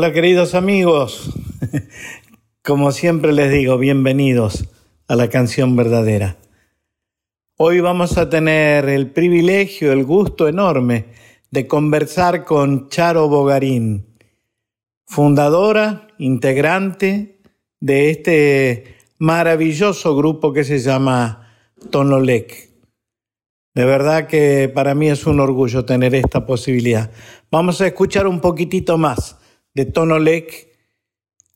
Hola queridos amigos, como siempre les digo, bienvenidos a la canción verdadera. Hoy vamos a tener el privilegio, el gusto enorme de conversar con Charo Bogarín, fundadora, integrante de este maravilloso grupo que se llama Tonolec. De verdad que para mí es un orgullo tener esta posibilidad. Vamos a escuchar un poquitito más de Tonolec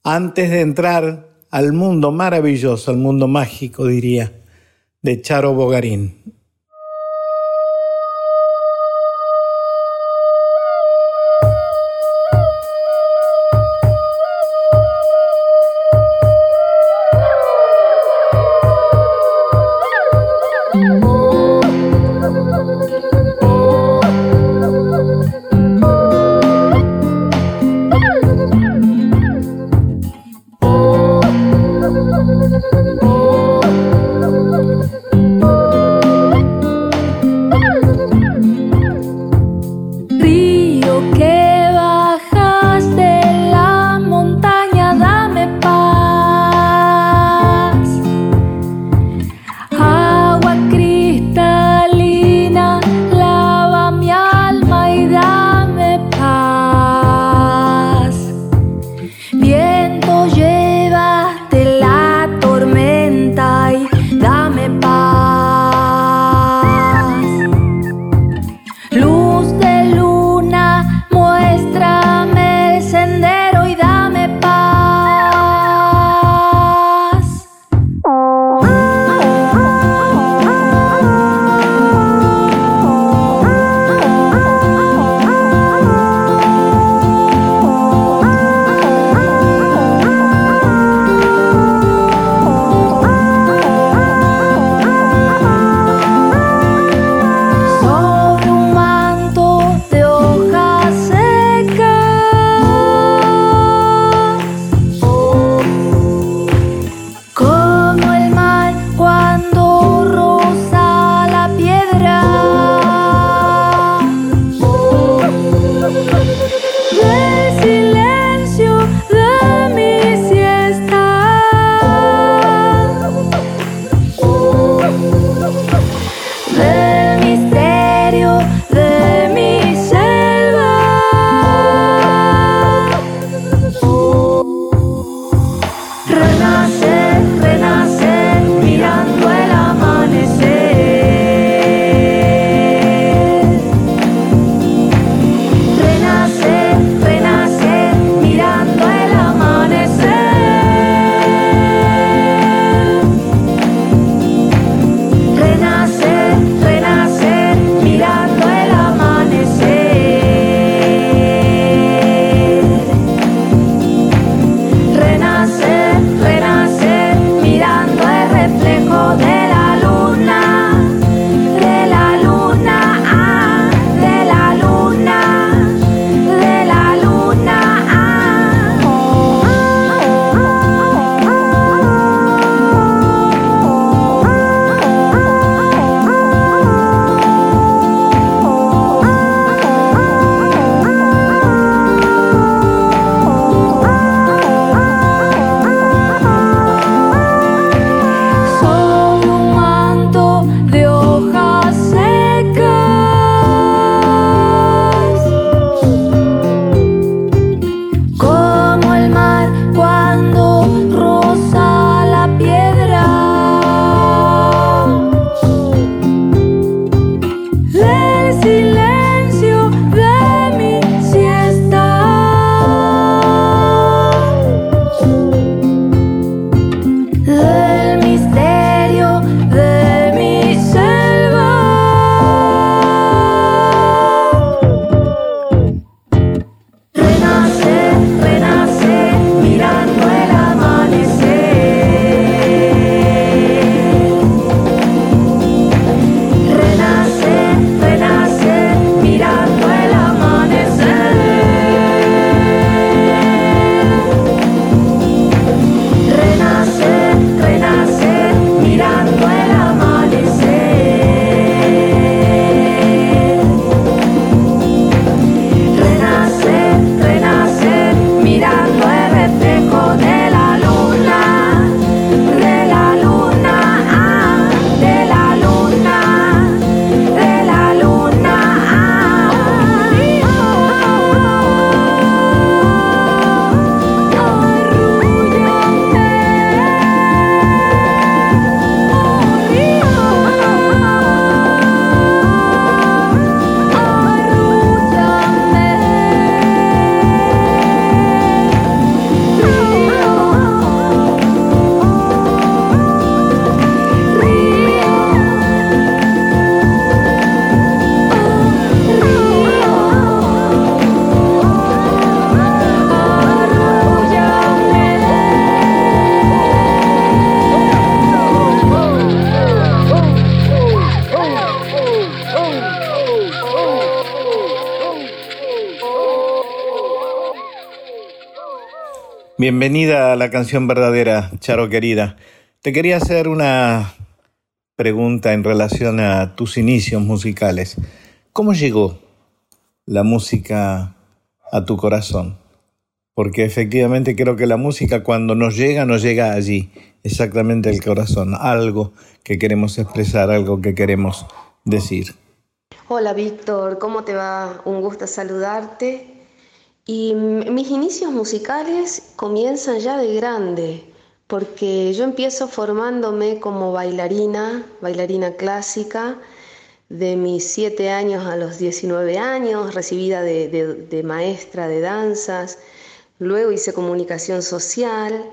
antes de entrar al mundo maravilloso, al mundo mágico, diría, de Charo Bogarín. Bienvenida a la canción verdadera, Charo querida. Te quería hacer una pregunta en relación a tus inicios musicales. ¿Cómo llegó la música a tu corazón? Porque efectivamente creo que la música cuando nos llega, nos llega allí, exactamente el corazón, algo que queremos expresar, algo que queremos decir. Hola Víctor, ¿cómo te va? Un gusto saludarte. Y mis inicios musicales comienzan ya de grande, porque yo empiezo formándome como bailarina, bailarina clásica, de mis 7 años a los 19 años, recibida de, maestra de danzas, luego hice comunicación social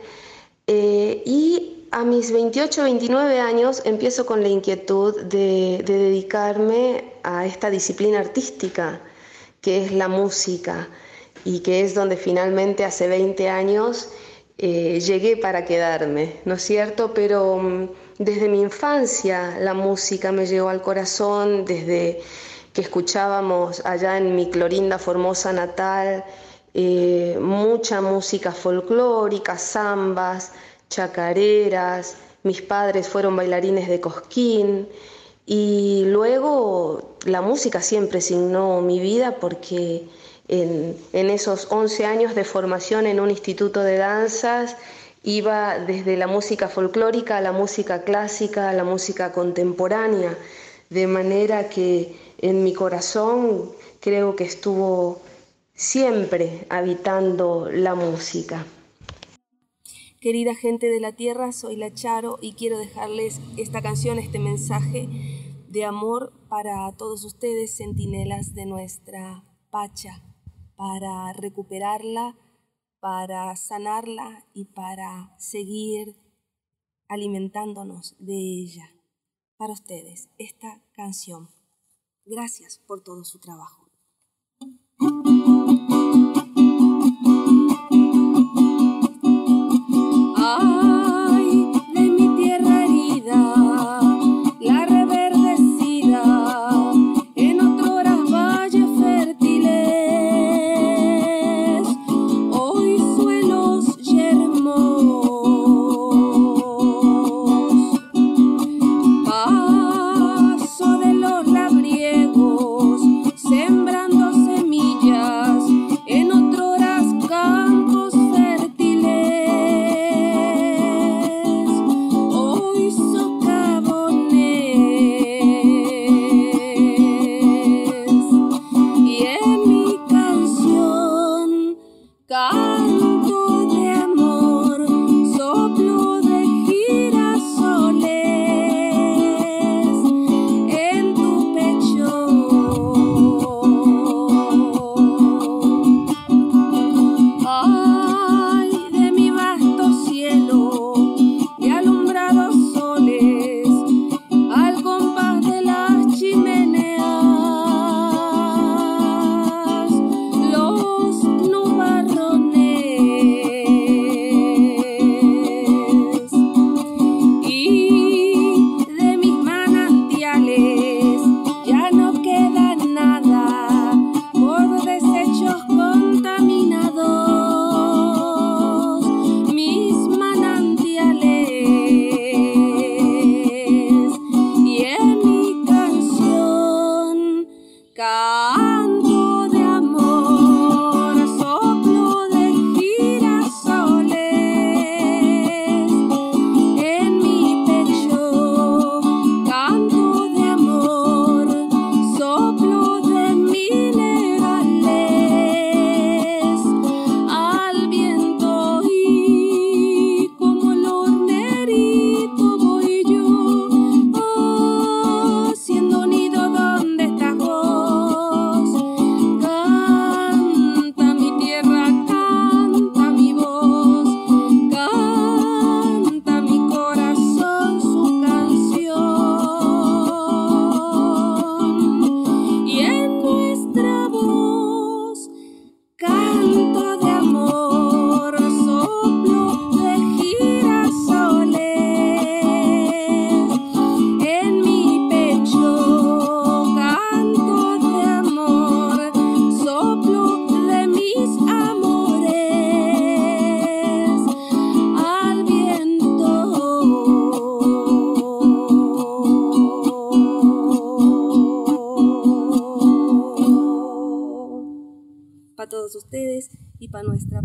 eh, y a mis 28, 29 años empiezo con la inquietud de dedicarme a esta disciplina artística que es la música y que es donde finalmente hace 20 años eh, llegué para quedarme, ¿no es cierto? Pero mm, desde mi infancia la música me llegó al corazón, desde que escuchábamos allá en mi Clorinda Formosa natal, eh, mucha música folclórica, zambas, chacareras, mis padres fueron bailarines de cosquín y luego la música siempre signó mi vida porque en, esos 11 años de formación en un instituto de danzas, iba desde la música folclórica a la música clásica, a la música contemporánea, de manera que en mi corazón creo que estuvo siempre habitando la música. Querida gente de la tierra, soy la Charo y quiero dejarles esta canción, este mensaje de amor para todos ustedes, centinelas de nuestra Pacha para recuperarla, para sanarla y para seguir alimentándonos de ella. Para ustedes, esta canción. Gracias por todo su trabajo. Sem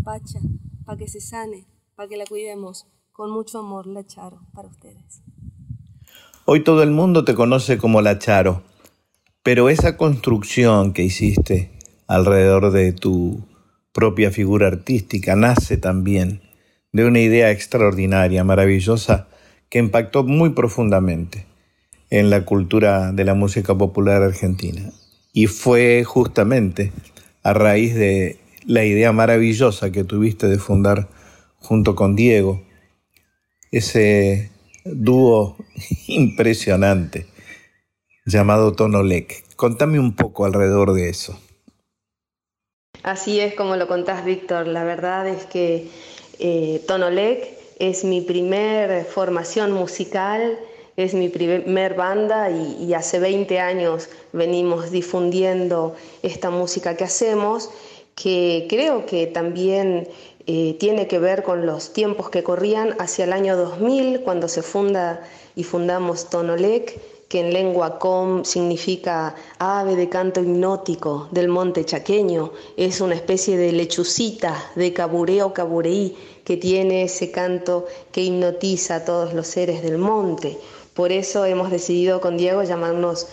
para nuestra Pacha, para que se sane, para que la cuidemos. Con mucho amor, la Charo, para ustedes. Hoy todo el mundo te conoce como la Charo, pero esa construcción que hiciste alrededor de tu propia figura artística nace también de una idea extraordinaria, maravillosa, que impactó muy profundamente en la cultura de la música popular argentina. Y fue justamente a raíz de la idea maravillosa que tuviste de fundar junto con Diego, ese dúo impresionante llamado Tonolec. Contame un poco alrededor de eso. Así es como lo contás, Víctor. La verdad es que eh, Tonolec es mi primer formación musical, es mi primer banda y, hace 20 años venimos difundiendo esta música que hacemos, que creo que también eh, tiene que ver con los tiempos que corrían hacia el año 2000, cuando se funda y fundamos Tonolec que en lengua com significa ave de canto hipnótico del monte chaqueño, es una especie de lechucita de cabureo cabureí que tiene ese canto que hipnotiza a todos los seres del monte. Por eso hemos decidido con Diego llamarnos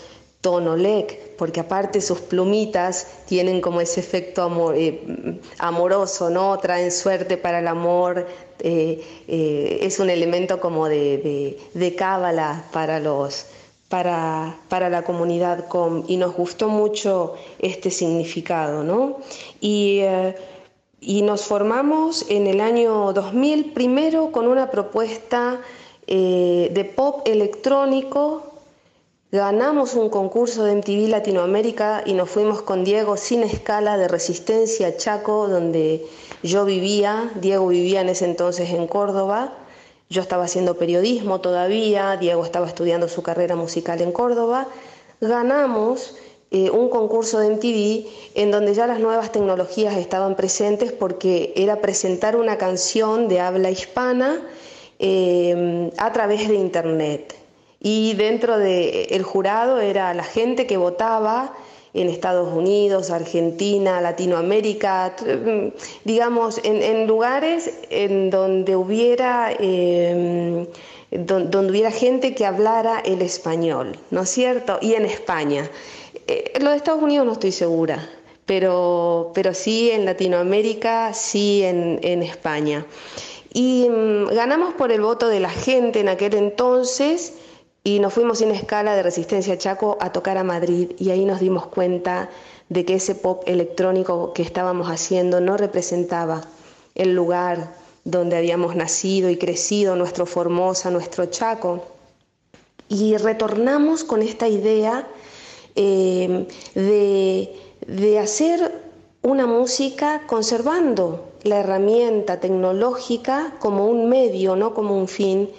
Tonolec, porque aparte sus plumitas tienen como ese efecto eh, amoroso, ¿no? Traen suerte para el amor, eh, eh, es un elemento como de, cábala para los, para, para, la comunidad com y nos gustó mucho este significado, ¿no? Y, y nos formamos en el año 2000 primero con una propuesta de pop electrónico. Ganamos un concurso de MTV Latinoamérica y nos fuimos con Diego sin escala de Resistencia Chaco, donde yo vivía. Diego vivía en ese entonces en Córdoba. Yo estaba haciendo periodismo todavía, Diego estaba estudiando su carrera musical en Córdoba. Ganamos eh, un concurso de MTV en donde ya las nuevas tecnologías estaban presentes porque era presentar una canción de habla hispana eh, a través de Internet. Y dentro del jurado era la gente que votaba en Estados Unidos, Argentina, Latinoamérica, mm, digamos, en, lugares en donde hubiera, em, donde, hubiera gente que hablara el español, ¿no es cierto? Y en España. Eh, lo de Estados Unidos no estoy segura, pero, pero sí en Latinoamérica, sí en, en España. Y mm, ganamos por el voto de la gente en aquel entonces y nos fuimos sin escala de Resistencia Chaco a tocar a Madrid y ahí nos dimos cuenta de que ese pop electrónico que estábamos haciendo no representaba el lugar donde habíamos nacido y crecido, nuestro Formosa, nuestro Chaco. Y retornamos con esta idea eh, de, de hacer una música conservando la herramienta tecnológica como un medio, no como un fin,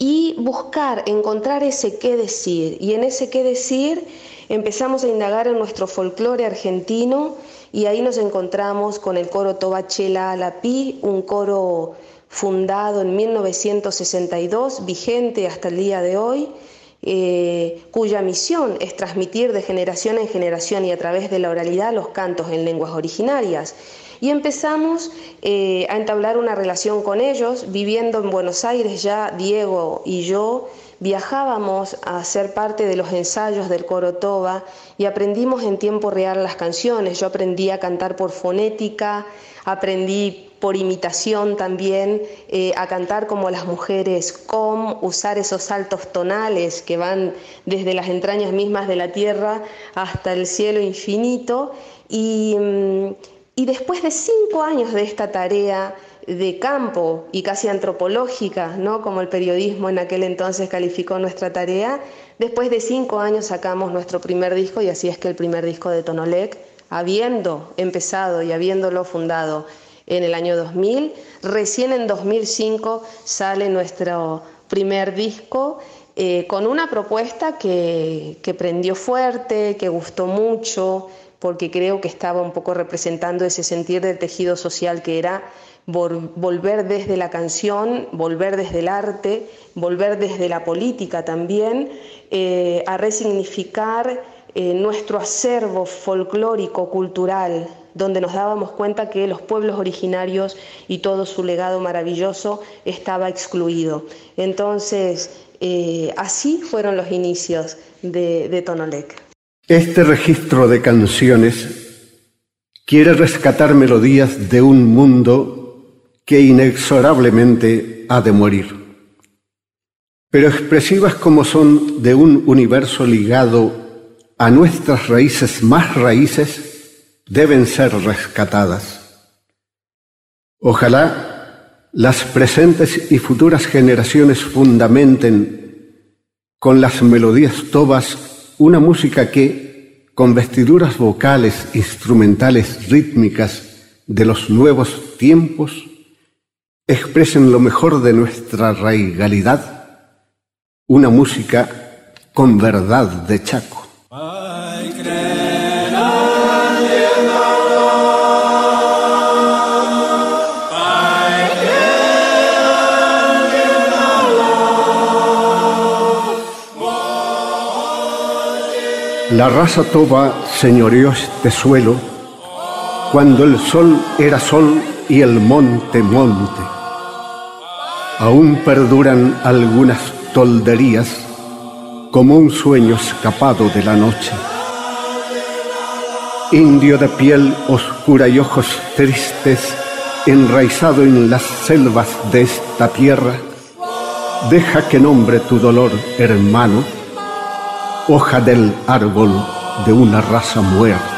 y buscar, encontrar ese qué decir. Y en ese qué decir empezamos a indagar en nuestro folclore argentino y ahí nos encontramos con el coro Tobachela Alapi, un coro fundado en 1962, vigente hasta el día de hoy, eh, cuya misión es transmitir de generación en generación y a través de la oralidad los cantos en lenguas originarias. Y empezamos eh, a entablar una relación con ellos, viviendo en Buenos Aires ya Diego y yo viajábamos a ser parte de los ensayos del coro Toba y aprendimos en tiempo real las canciones. Yo aprendí a cantar por fonética, aprendí por imitación también eh, a cantar como las mujeres com, usar esos saltos tonales que van desde las entrañas mismas de la tierra hasta el cielo infinito. Y, mm, y después de cinco años de esta tarea de campo y casi antropológica, ¿no? como el periodismo en aquel entonces calificó nuestra tarea, después de cinco años sacamos nuestro primer disco y así es que el primer disco de Tonolec, habiendo empezado y habiéndolo fundado en el año 2000, recién en 2005 sale nuestro primer disco eh, con una propuesta que, que prendió fuerte, que gustó mucho, porque creo que estaba un poco representando ese sentir del tejido social que era volver desde la canción, volver desde el arte, volver desde la política también, eh, a resignificar eh, nuestro acervo folclórico, cultural, donde nos dábamos cuenta que los pueblos originarios y todo su legado maravilloso estaba excluido. Entonces, eh, así fueron los inicios de, de Tonolec. Este registro de canciones quiere rescatar melodías de un mundo que inexorablemente ha de morir pero expresivas como son de un universo ligado a nuestras raíces más raíces, deben ser rescatadas. Ojalá las presentes y futuras generaciones fundamenten con las melodías tobas una música que, con vestiduras vocales, instrumentales, rítmicas de los nuevos tiempos, expresen lo mejor de nuestra raigalidad una música con verdad de Chaco. La raza toba señoreó este suelo cuando el sol era sol y el monte monte. Aún perduran algunas tolderías como un sueño escapado de la noche. Indio de piel oscura y ojos tristes, enraizado en las selvas de esta tierra, deja que nombre tu dolor, hermano, hoja del árbol de una raza muerta.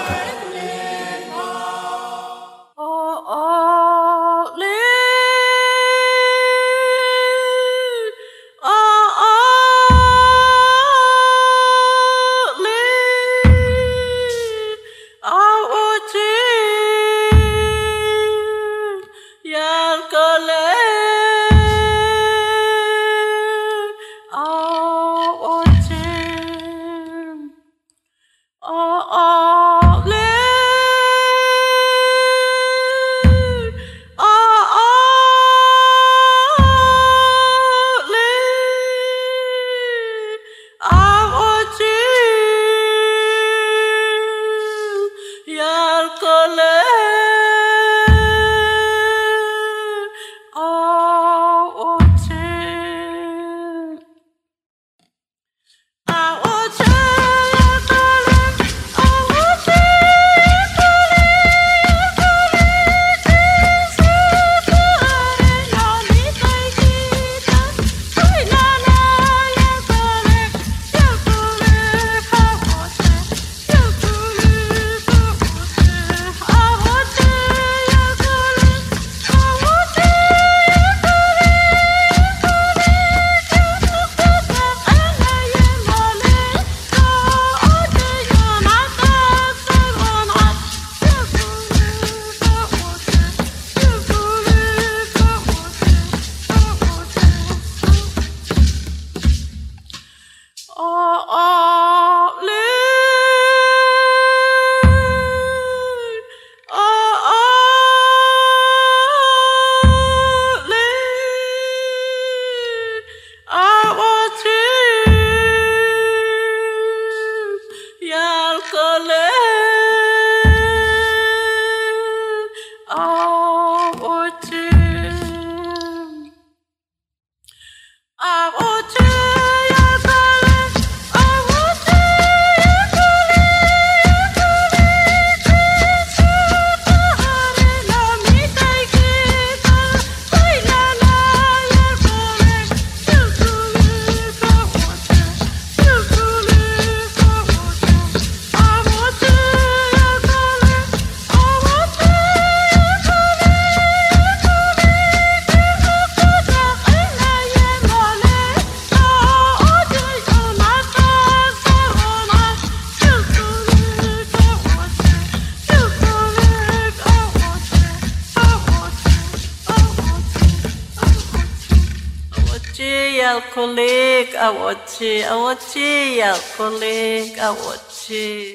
不离开我去。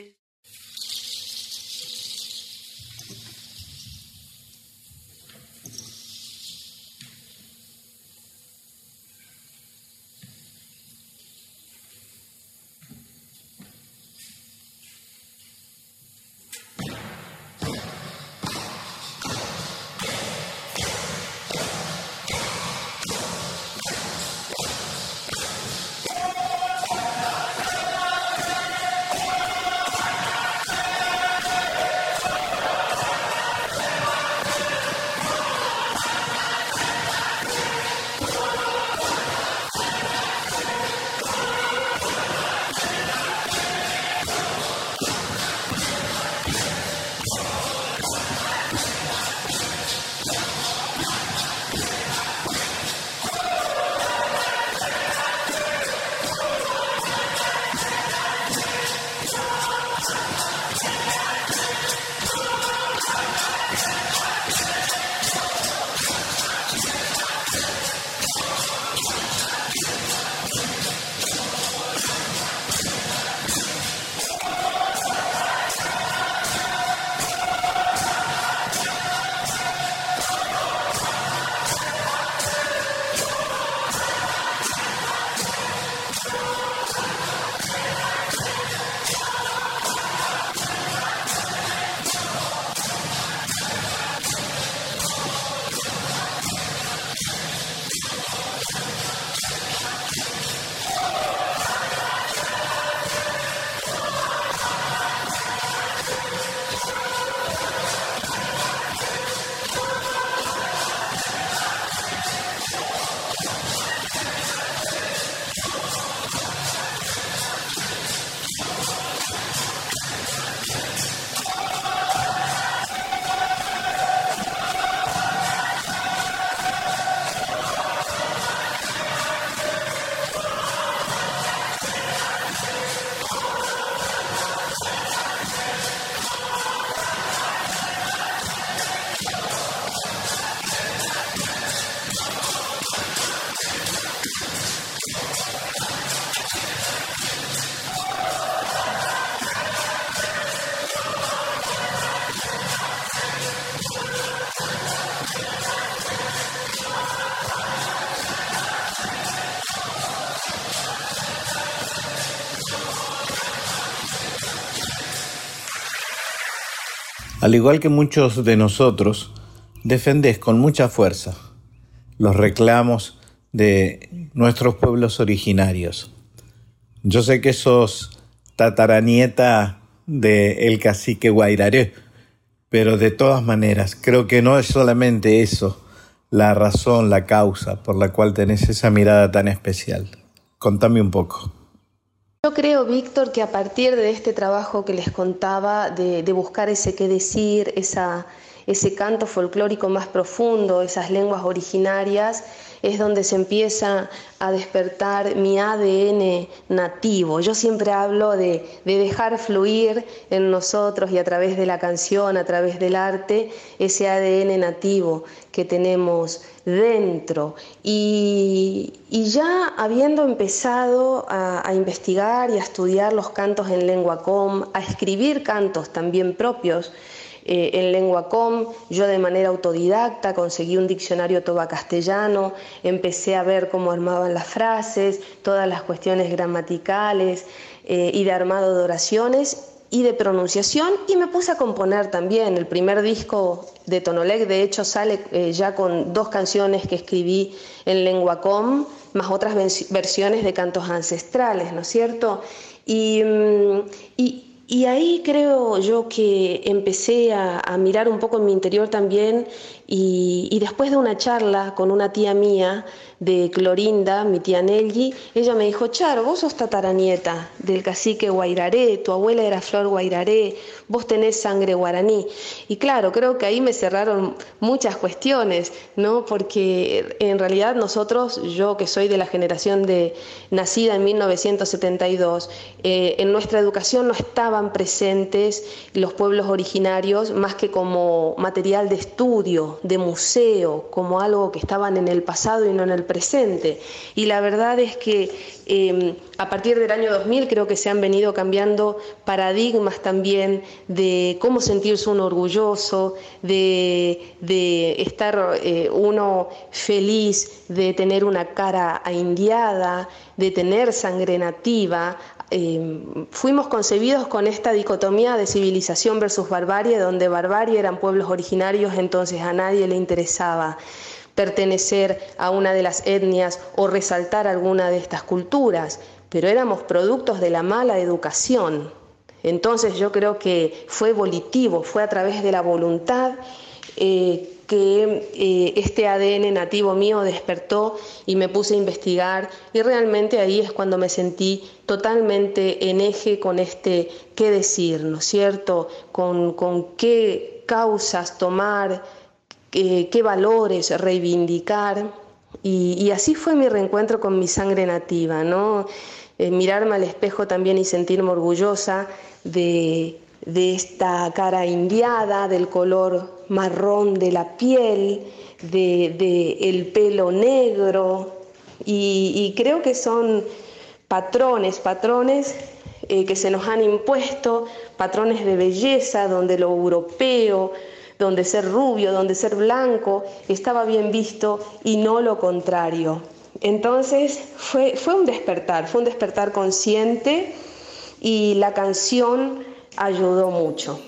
Al igual que muchos de nosotros, defendés con mucha fuerza los reclamos de nuestros pueblos originarios. Yo sé que sos tataranieta del el cacique Guairaré, pero de todas maneras, creo que no es solamente eso la razón, la causa por la cual tenés esa mirada tan especial. Contame un poco. Yo creo, Víctor, que a partir de este trabajo que les contaba, de, buscar ese qué decir, ese canto folclórico más profundo, esas lenguas originarias, es donde se empieza a despertar mi ADN nativo. Yo siempre hablo de, dejar fluir en nosotros y a través de la canción, a través del arte, ese ADN nativo que tenemos dentro. Y, ya habiendo empezado a, a, investigar y a estudiar los cantos en lengua com, a escribir cantos también propios, eh, en lengua com, yo de manera autodidacta conseguí un diccionario toba castellano, empecé a ver cómo armaban las frases, todas las cuestiones gramaticales eh, y de armado de oraciones y de pronunciación y me puse a componer también. El primer disco de Tonolec de hecho sale eh, ya con dos canciones que escribí en lengua com, más otras versiones de cantos ancestrales, ¿no es cierto? y, mm, y ahí creo yo que empecé a, mirar un poco en mi interior también y, después de una charla con una tía mía de Clorinda, mi tía Nelly, ella me dijo, Charo, vos sos tataranieta del cacique Guairaré, tu abuela era Flor Guairaré, vos tenés sangre guaraní. Y claro, creo que ahí me cerraron muchas cuestiones, ¿no? Porque en realidad nosotros, yo que soy de la generación de nacida en 1972, eh, en nuestra educación no estaban presentes los pueblos originarios más que como material de estudio de museo, como algo que estaban en el pasado y no en el presente. Y la verdad es que em, a partir del año 2000 creo que se han venido cambiando paradigmas también de cómo sentirse uno orgulloso, de, estar eh, uno feliz, de tener una cara indiada, de tener sangre nativa. Em, fuimos concebidos con esta dicotomía de civilización versus barbarie, donde barbarie eran pueblos originarios, entonces a nadie le interesaba pertenecer a una de las etnias o resaltar alguna de estas culturas, pero éramos productos de la mala educación. Entonces yo creo que fue volitivo, fue a través de la voluntad eh, que eh, este ADN nativo mío despertó y me puse a investigar y realmente ahí es cuando me sentí totalmente en eje con este qué decir, ¿no es cierto? Con, qué causas tomar, qué, valores reivindicar. Y, así fue mi reencuentro con mi sangre nativa, ¿no? Eh, mirarme al espejo también y sentirme orgullosa de de esta cara indiada, del color marrón de la piel, de, el pelo negro, y, creo que son patrones, patrones eh, que se nos han impuesto, patrones de belleza, donde lo europeo, donde ser rubio, donde ser blanco estaba bien visto y no lo contrario. Entonces fue, fue un despertar, fue un despertar consciente y la canción ayudó mucho.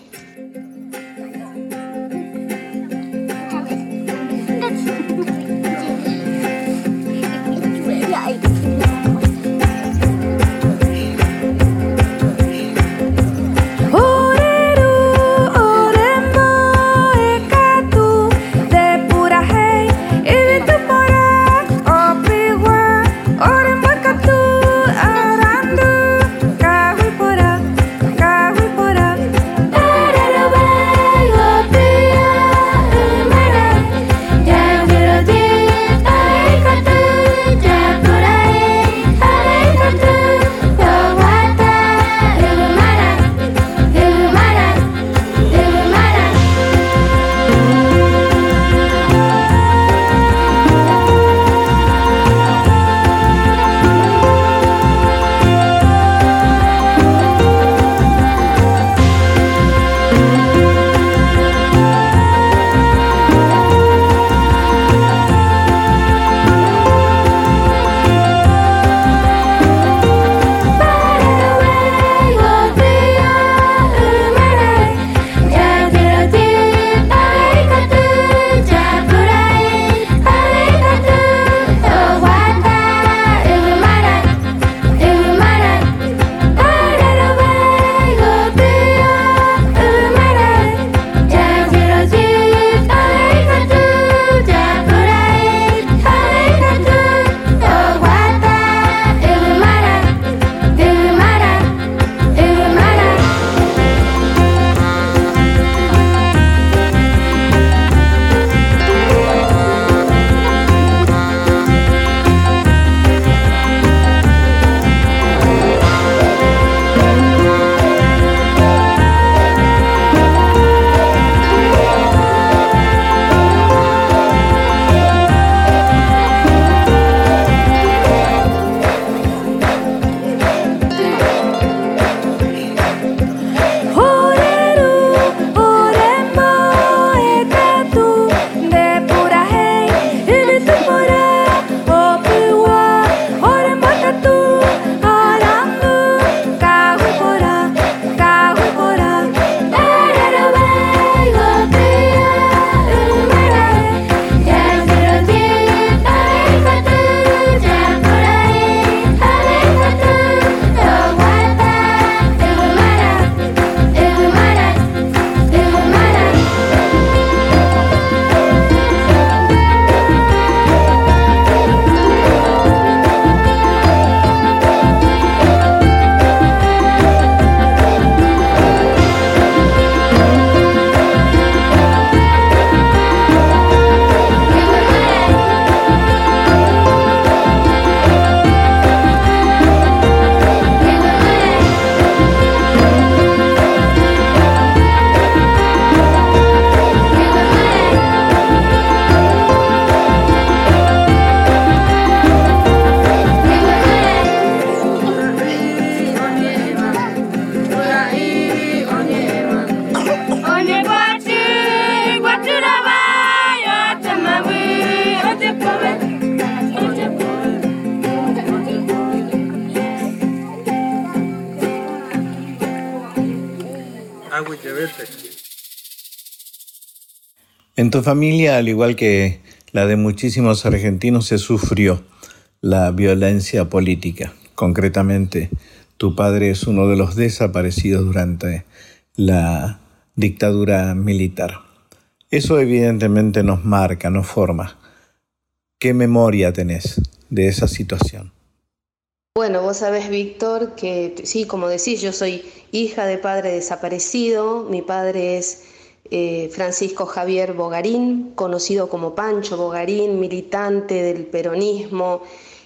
Tu familia, al igual que la de muchísimos argentinos, se sufrió la violencia política. Concretamente, tu padre es uno de los desaparecidos durante la dictadura militar. Eso evidentemente nos marca, nos forma. ¿Qué memoria tenés de esa situación? Bueno, vos sabés, Víctor, que sí, como decís, yo soy hija de padre desaparecido. Mi padre es eh, Francisco Javier Bogarín, conocido como Pancho Bogarín, militante del peronismo,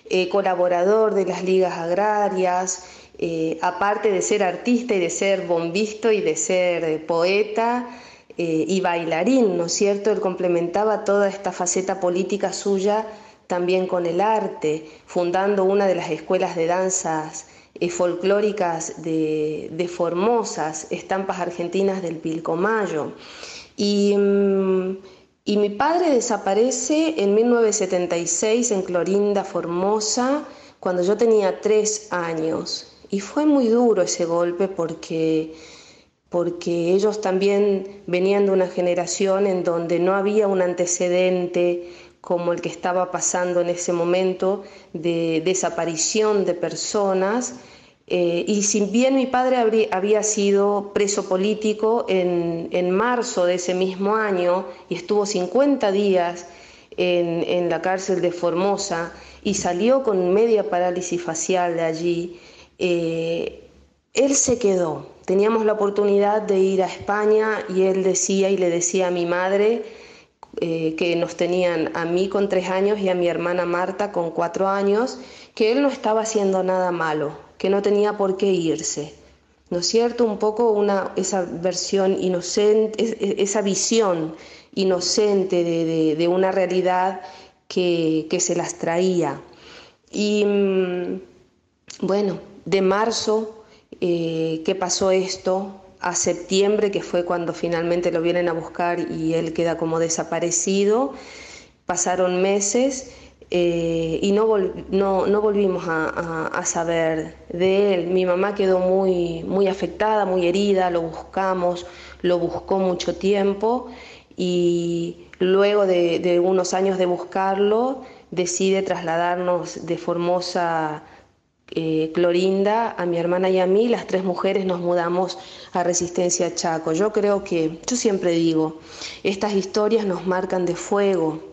eh, colaborador de las ligas agrarias, eh, aparte de ser artista y de ser bombisto y de ser poeta y bailarín, ¿no es cierto? Él complementaba toda esta faceta política suya también con el arte, fundando una de las escuelas de danzas eh, folclóricas de, Formosas, estampas argentinas del Pilcomayo. Y, mm, y mi padre desaparece en 1976 en Clorinda, Formosa, cuando yo tenía tres años. Y fue muy duro ese golpe porque porque ellos también venían de una generación en donde no había un antecedente como el que estaba pasando en ese momento de desaparición de personas. Eh, y si bien mi padre había sido preso político en, marzo de ese mismo año y estuvo 50 días en, la cárcel de Formosa y salió con media parálisis facial de allí, eh, él se quedó. Teníamos la oportunidad de ir a España y él decía y le decía a mi madre, eh, que nos tenían a mí con tres años y a mi hermana Marta con cuatro años, que él no estaba haciendo nada malo, que no tenía por qué irse. ¿No es cierto? Un poco una, esa versión inocente, esa visión inocente de, una realidad que, se las traía. Y mm, bueno, de marzo eh, que pasó esto, a septiembre, que fue cuando finalmente lo vienen a buscar y él queda como desaparecido. Pasaron meses eh, y no, no, volvimos a, saber de él. Mi mamá quedó muy, muy afectada, muy herida, lo buscamos, lo buscó mucho tiempo y luego de, de unos años de buscarlo decide trasladarnos de Formosa eh, Clorinda, a mi hermana y a mí, las tres mujeres nos mudamos a Resistencia Chaco. Yo creo que, yo siempre digo, estas historias nos marcan de fuego,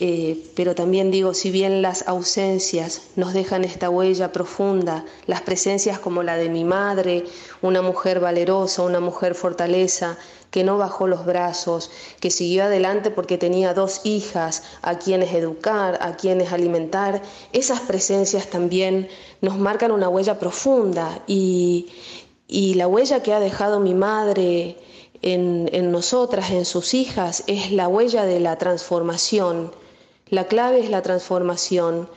eh, pero también digo, si bien las ausencias nos dejan esta huella profunda, las presencias como la de mi madre, una mujer valerosa, una mujer fortaleza, que no bajó los brazos, que siguió adelante porque tenía dos hijas a quienes educar, a quienes alimentar, esas presencias también nos marcan una huella profunda. Y, la huella que ha dejado mi madre en, en nosotras, en sus hijas, es la huella de la transformación la clave es la transformación,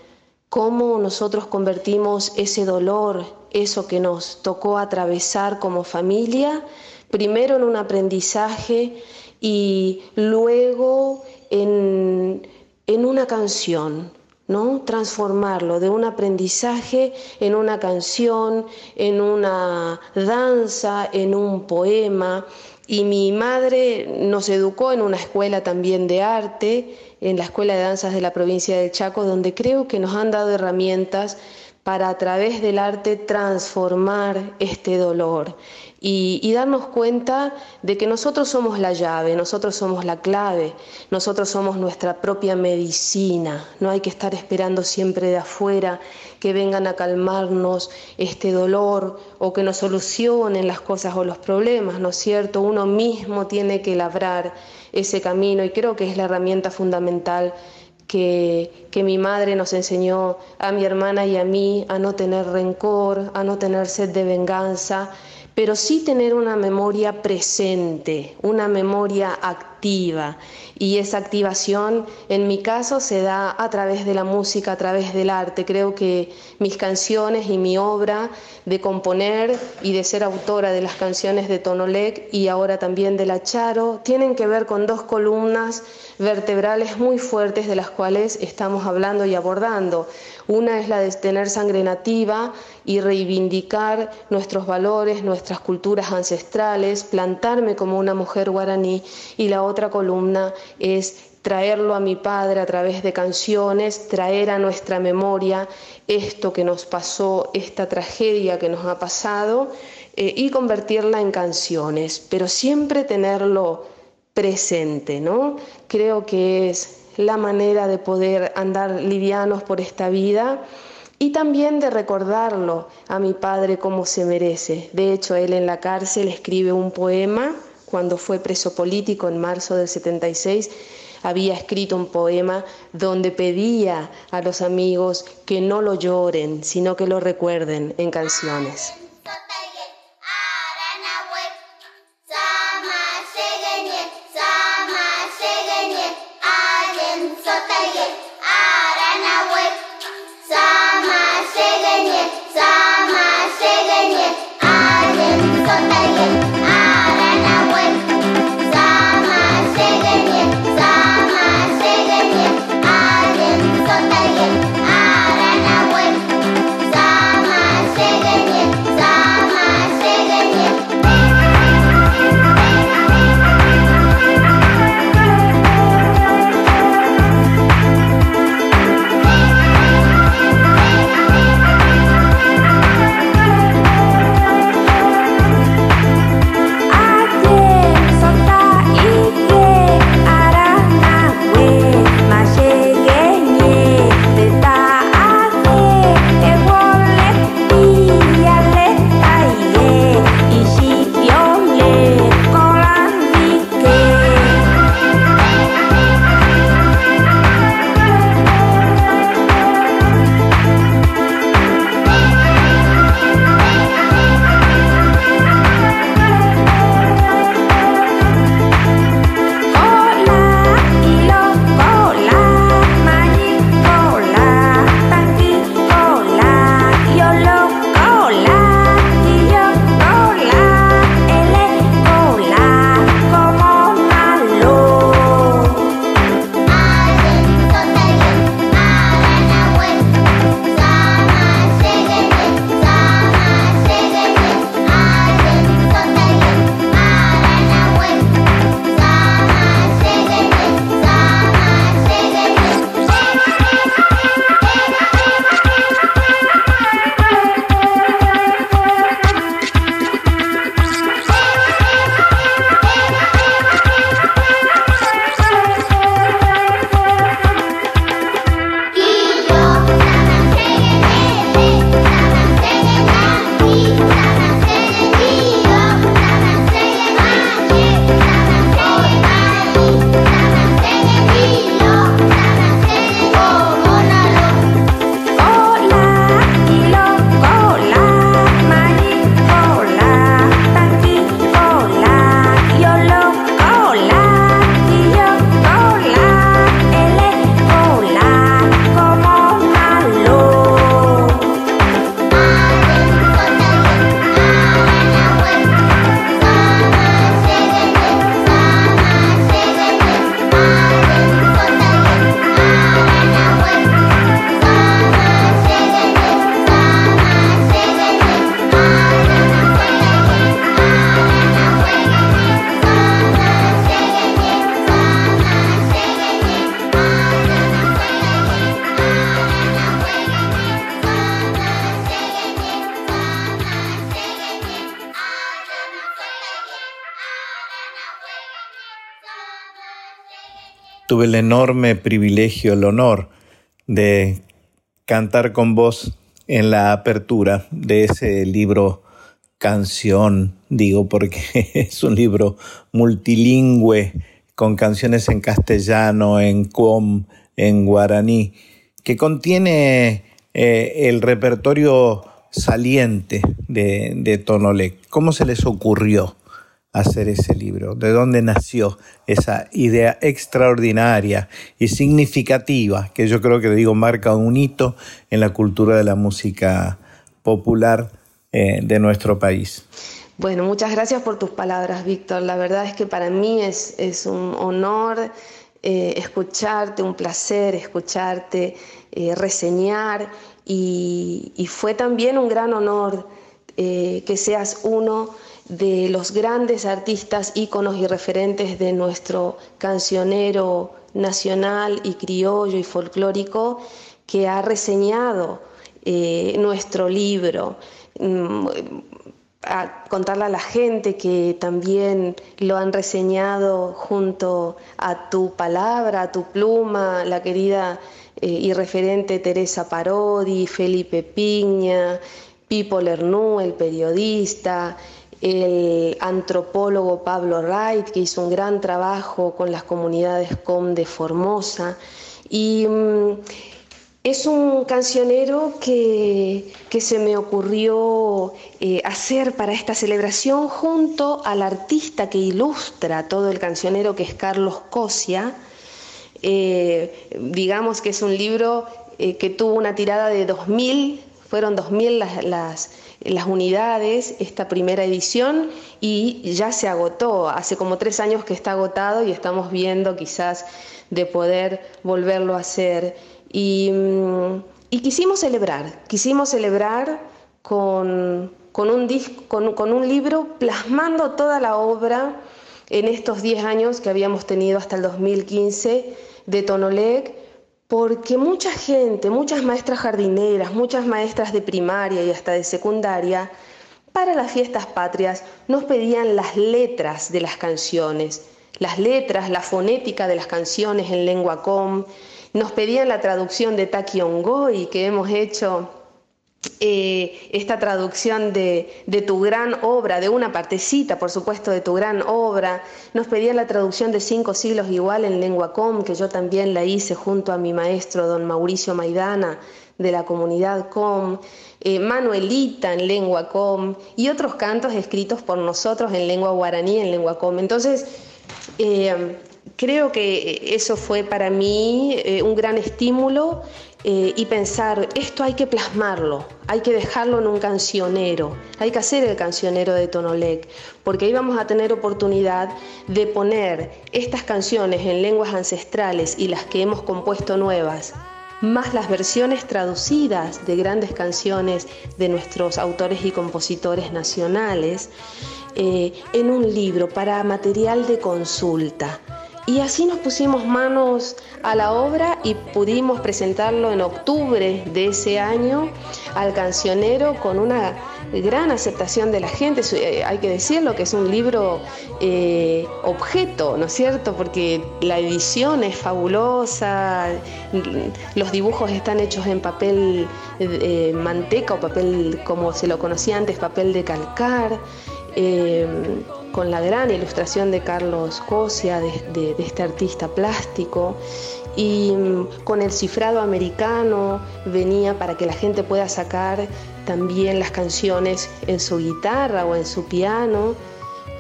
cómo nosotros convertimos ese dolor, eso que nos tocó atravesar como familia, primero en un aprendizaje y luego en, en una canción, ¿no? Transformarlo de un aprendizaje en una canción, en una danza, en un poema. Y mi madre nos educó en una escuela también de arte en la Escuela de Danzas de la provincia de Chaco, donde creo que nos han dado herramientas para a través del arte transformar este dolor y, darnos cuenta de que nosotros somos la llave, nosotros somos la clave, nosotros somos nuestra propia medicina. No hay que estar esperando siempre de afuera que vengan a calmarnos este dolor o que nos solucionen las cosas o los problemas, ¿no es cierto? Uno mismo tiene que labrar ese camino y creo que es la herramienta fundamental que, que, mi madre nos enseñó a mi hermana y a mí a no tener rencor, a no tener sed de venganza, pero sí tener una memoria presente, una memoria activa activa y esa activación en mi caso se da a través de la música, a través del arte. Creo que mis canciones y mi obra de componer y de ser autora de las canciones de Tonolec y ahora también de La Charo tienen que ver con dos columnas vertebrales muy fuertes de las cuales estamos hablando y abordando. Una es la de tener sangre nativa y reivindicar nuestros valores, nuestras culturas ancestrales, plantarme como una mujer guaraní y la otra columna es traerlo a mi padre a través de canciones, traer a nuestra memoria esto que nos pasó, esta tragedia que nos ha pasado eh, y convertirla en canciones, pero siempre tenerlo presente, ¿no? Creo que es la manera de poder andar livianos por esta vida y también de recordarlo a mi padre como se merece. De hecho, él en la cárcel escribe un poema cuando fue preso político en marzo del 76 había escrito un poema donde pedía a los amigos que no lo lloren, sino que lo recuerden en canciones. Tuve el enorme privilegio, el honor de cantar con vos en la apertura de ese libro canción, digo, porque es un libro multilingüe con canciones en castellano, en com, en guaraní, que contiene eh, el repertorio saliente de, de Tonolec. ¿Cómo se les ocurrió hacer ese libro? ¿De dónde nació esa idea extraordinaria y significativa que yo creo que, digo, marca un hito en la cultura de la música popular eh, de nuestro país? Bueno, muchas gracias por tus palabras, Víctor. La verdad es que para mí es, es un honor eh, escucharte, un placer escucharte, eh, reseñar y, fue también un gran honor que seas uno de los grandes artistas, íconos y referentes de nuestro cancionero nacional y criollo y folclórico que ha reseñado nuestro libro. Mm, a contarle a la gente que también lo han reseñado junto a tu palabra, a tu pluma, la querida eh, y referente Teresa Parodi, Felipe Piña, Pipo Lernú, el periodista, el antropólogo Pablo Wright, que hizo un gran trabajo con las comunidades COM de Formosa. Y mm, es un cancionero que, se me ocurrió eh, hacer para esta celebración junto al artista que ilustra todo el cancionero, que es Carlos Cosia. Eh, digamos que es un libro eh, que tuvo una tirada de 2.000, fueron 2.000 las, las, las unidades, esta primera edición, y ya se agotó. Hace como tres años que está agotado y estamos viendo quizás de poder volverlo a hacer. Mm, y, quisimos celebrar, quisimos celebrar con, un con, un libro plasmando toda la obra en estos 10 años que habíamos tenido hasta el 2015 de Tonolec, porque mucha gente, muchas maestras jardineras, muchas maestras de primaria y hasta de secundaria, para las fiestas patrias nos pedían las letras de las canciones, las letras, la fonética de las canciones en lengua com, nos pedían la traducción de Taki Ongoy, que hemos hecho eh, esta traducción de, tu gran obra, de una partecita, por supuesto, de tu gran obra. Nos pedían la traducción de Cinco siglos igual en lengua com, que yo también la hice junto a mi maestro, don Mauricio Maidana, de la comunidad com. Eh, Manuelita en lengua com y otros cantos escritos por nosotros en lengua guaraní, en lengua com. Entonces, eh, creo que eso fue para mí eh, un gran estímulo eh, y pensar, esto hay que plasmarlo, hay que dejarlo en un cancionero, hay que hacer el cancionero de Tonolec, porque ahí vamos a tener oportunidad de poner estas canciones en lenguas ancestrales y las que hemos compuesto nuevas, más las versiones traducidas de grandes canciones de nuestros autores y compositores nacionales, eh, en un libro para material de consulta. Y así nos pusimos manos a la obra y pudimos presentarlo en octubre de ese año al cancionero con una gran aceptación de la gente. Eh, hay que decirlo que es un libro eh, objeto, ¿no es cierto? Porque la edición es fabulosa, los dibujos están hechos en papel eh, manteca o papel como se lo conocía antes, papel de calcar. Con la gran ilustración de Carlos Cosia, de, este artista plástico, y mm, con el cifrado americano venía para que la gente pueda sacar también las canciones en su guitarra o en su piano,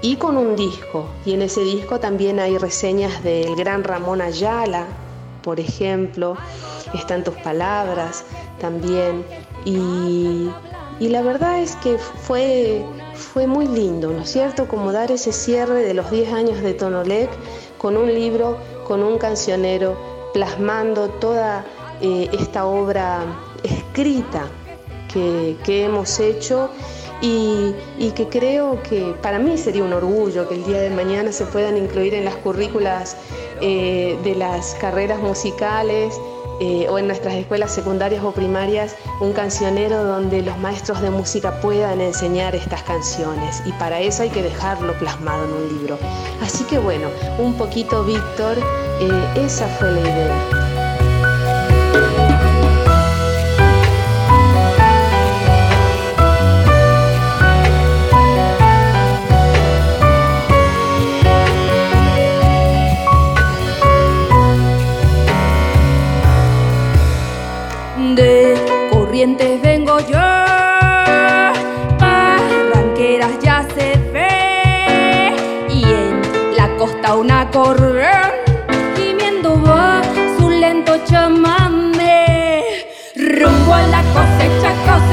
y con un disco, y en ese disco también hay reseñas del gran Ramón Ayala, por ejemplo, están tus palabras también, y, y la verdad es que fue fue muy lindo, ¿no es cierto? Como dar ese cierre de los 10 años de Tonolec con un libro, con un cancionero, plasmando toda eh, esta obra escrita que, hemos hecho y, que creo que para mí sería un orgullo que el día de mañana se puedan incluir en las currículas eh, de las carreras musicales eh, o en nuestras escuelas secundarias o primarias un cancionero donde los maestros de música puedan enseñar estas canciones y para eso hay que dejarlo plasmado en un libro. Así que bueno, un poquito Víctor, eh, esa fue la idea.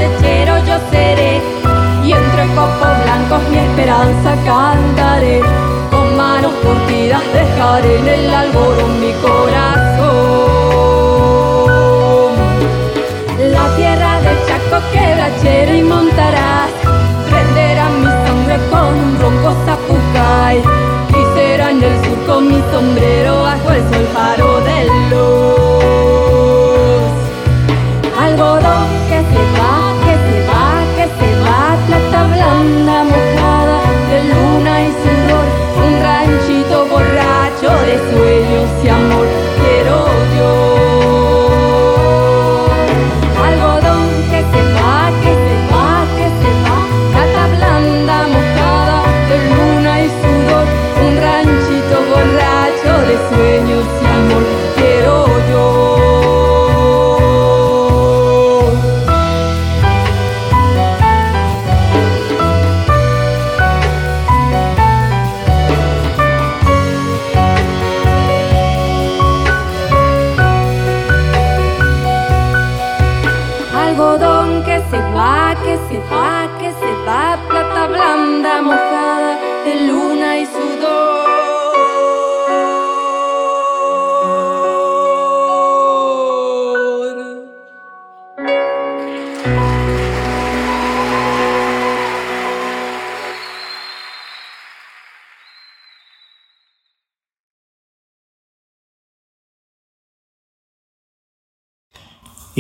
Cosechero yo seré. Y entre copos blancos mi esperanza cantaré. Con manos curtidas dejaré en el alborón mi corazón. La tierra del Chaco quebrachera y montarás. Prenderá mi sangre con un ronco zapucay. Y será en el surco mi sombrero bajo el sol faro del luz.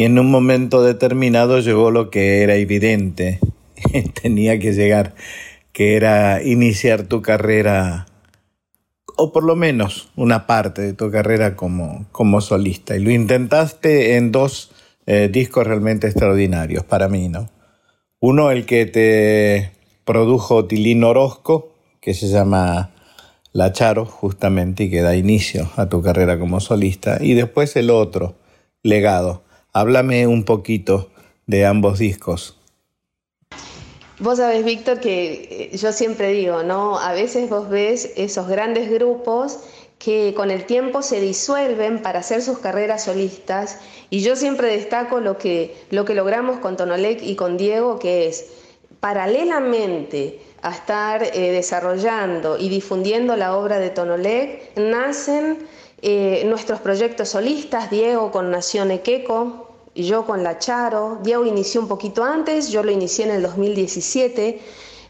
En un momento determinado llegó lo que era evidente, tenía que llegar, que era iniciar tu carrera, o por lo menos una parte de tu carrera como, como solista. Y lo intentaste en dos eh, discos realmente extraordinarios para mí, ¿no? Uno, el que te produjo Tilín Orozco, que se llama La Charo, justamente, y que da inicio a tu carrera como solista. Y después el otro, Legado. Háblame un poquito de ambos discos. Vos sabés, Víctor, que eh, yo siempre digo, ¿no? A veces vos ves esos grandes grupos que con el tiempo se disuelven para hacer sus carreras solistas y yo siempre destaco lo que, lo que logramos con Tonolec y con Diego, que es paralelamente a estar eh, desarrollando y difundiendo la obra de Tonolec, nacen eh, nuestros proyectos solistas, Diego con Nación Equeco, yo con La Charo. Diego inició un poquito antes, yo lo inicié en el 2017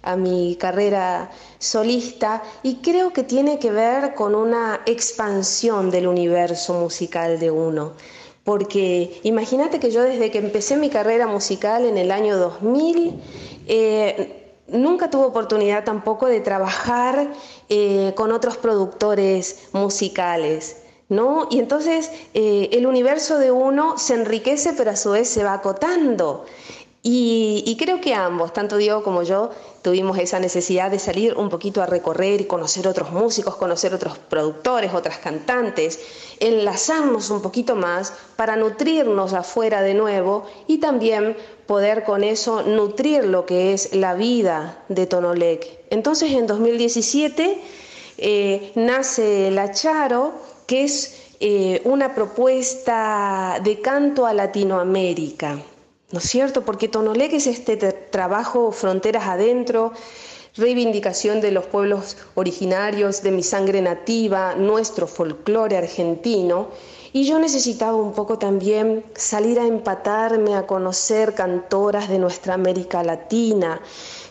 a mi carrera solista y creo que tiene que ver con una expansión del universo musical de uno. Porque imagínate que yo desde que empecé mi carrera musical en el año 2000, eh, nunca tuve oportunidad tampoco de trabajar eh, con otros productores musicales. ¿No? Y entonces eh, el universo de uno se enriquece, pero a su vez se va acotando. Y, creo que ambos, tanto Diego como yo, tuvimos esa necesidad de salir un poquito a recorrer y conocer otros músicos, conocer otros productores, otras cantantes, enlazarnos un poquito más para nutrirnos afuera de nuevo y también poder con eso nutrir lo que es la vida de Tonolec. Entonces en 2017 eh, nace La Charo, que es eh, una propuesta de canto a Latinoamérica, ¿no es cierto? Porque Tonolec es este trabajo fronteras adentro, reivindicación de los pueblos originarios, de mi sangre nativa, nuestro folclore argentino. Y yo necesitaba un poco también salir a empatarme, a conocer cantoras de nuestra América Latina,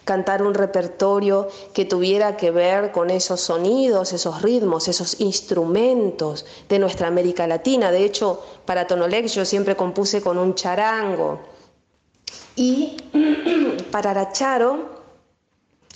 cantar un repertorio que tuviera que ver con esos sonidos, esos ritmos, esos instrumentos de nuestra América Latina. De hecho, para Tonolec yo siempre compuse con un charango. Y para Aracharo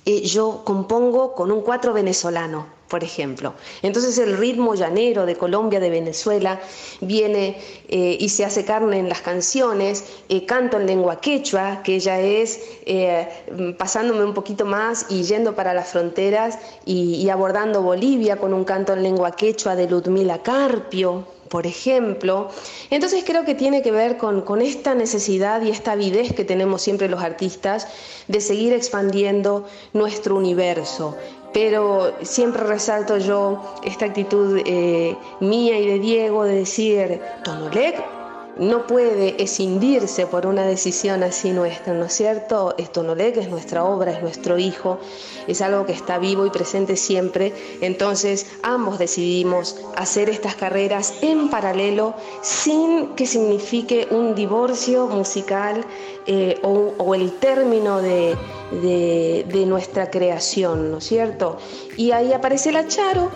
eh, yo compongo con un cuatro venezolano, por ejemplo. Entonces el ritmo llanero de Colombia, de Venezuela, viene eh, y se hace carne en las canciones, eh, canto en lengua quechua, que ya es eh, pasándome un poquito más y yendo para las fronteras y, y abordando Bolivia con un canto en lengua quechua de Ludmila Carpio, por ejemplo. Entonces creo que tiene que ver con, esta necesidad y esta avidez que tenemos siempre los artistas de seguir expandiendo nuestro universo. Pero siempre resalto yo esta actitud eh, mía y de Diego de decir, Tonolec no puede escindirse por una decisión así nuestra, ¿no es cierto? Esto no lee que es nuestra obra, es nuestro hijo, es algo que está vivo y presente siempre. Entonces, ambos decidimos hacer estas carreras en paralelo sin que signifique un divorcio musical eh, o, el término de, de nuestra creación, ¿no es cierto? Y ahí aparece la Charo,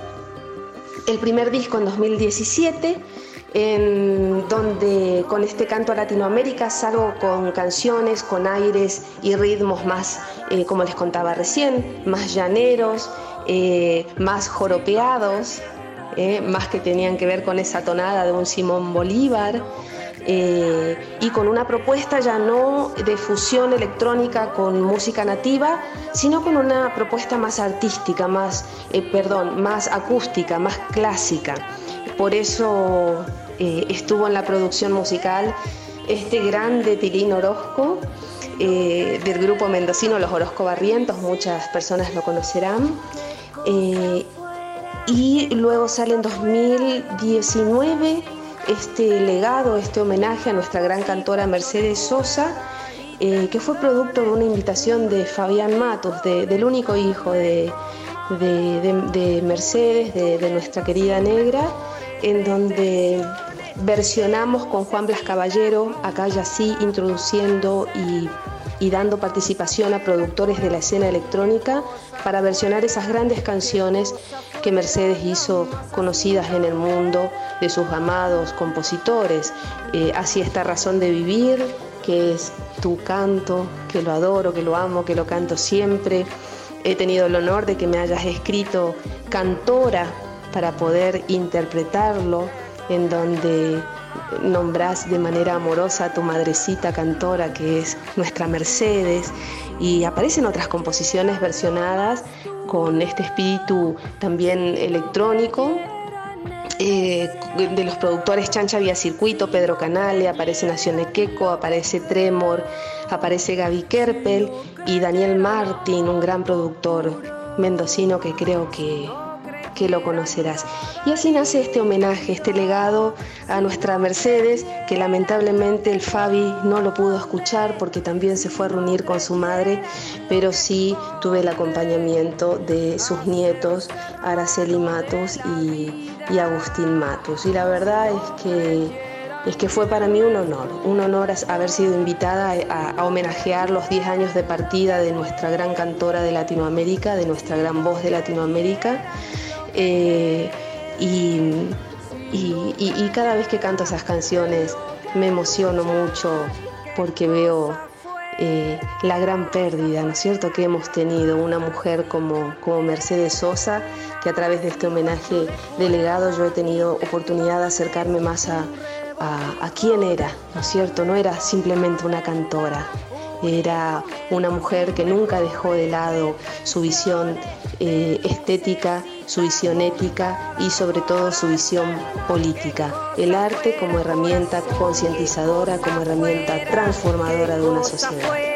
el primer disco en 2017 en donde con este canto a Latinoamérica salgo con canciones, con aires y ritmos más, eh, como les contaba recién, más llaneros, eh, más joropeados, eh, más que tenían que ver con esa tonada de un Simón Bolívar. y con una propuesta ya no de fusión electrónica con música nativa, sino con una propuesta más artística, más, perdón, más acústica, más clásica. Por eso eh, estuvo en la producción musical este grande Tilín Orozco, eh, del grupo mendocino Los Orozco Barrientos, muchas personas lo conocerán. Eh, y luego sale en 2019 este legado, este homenaje a nuestra gran cantora Mercedes Sosa, que fue producto de una invitación de Fabián Matos, del único hijo de, Mercedes, de nuestra querida negra, en donde versionamos con Juan Blas Caballero, acá ya sí introduciendo y, dando participación a productores de la escena electrónica para versionar esas grandes canciones que Mercedes hizo conocidas en el mundo de sus amados compositores. Eh, así esta razón de vivir, que es tu canto, que lo adoro, que lo amo, que lo canto siempre. He tenido el honor de que me hayas escrito cantora para poder interpretarlo en donde nombras de manera amorosa a tu madrecita cantora que es nuestra Mercedes y aparecen otras composiciones versionadas con este espíritu también electrónico eh, de los productores Chancha Vía Circuito, Pedro Canale, aparece Nación Queco, aparece Tremor, aparece Gaby Kerpel y Daniel Martín, un gran productor mendocino que creo que que lo conocerás. Y así nace este homenaje, este legado a nuestra Mercedes, que lamentablemente el Fabi no lo pudo escuchar porque también se fue a reunir con su madre, pero sí tuve el acompañamiento de sus nietos, Araceli Matos y, Agustín Matos. Y la verdad es que es que fue para mí un honor, un honor haber sido invitada a, a, homenajear los 10 años de partida de nuestra gran cantora de Latinoamérica, de nuestra gran voz de Latinoamérica. Eh, y, cada vez que canto esas canciones me emociono mucho porque veo eh, la gran pérdida, ¿no es cierto?, que hemos tenido una mujer como, como Mercedes Sosa, que a través de este homenaje delegado yo he tenido oportunidad de acercarme más a, a, a quién era, ¿no es cierto? No era simplemente una cantora, era una mujer que nunca dejó de lado su visión eh, estética, su visión ética y sobre todo su visión política. El arte como herramienta concientizadora, como herramienta transformadora de una sociedad.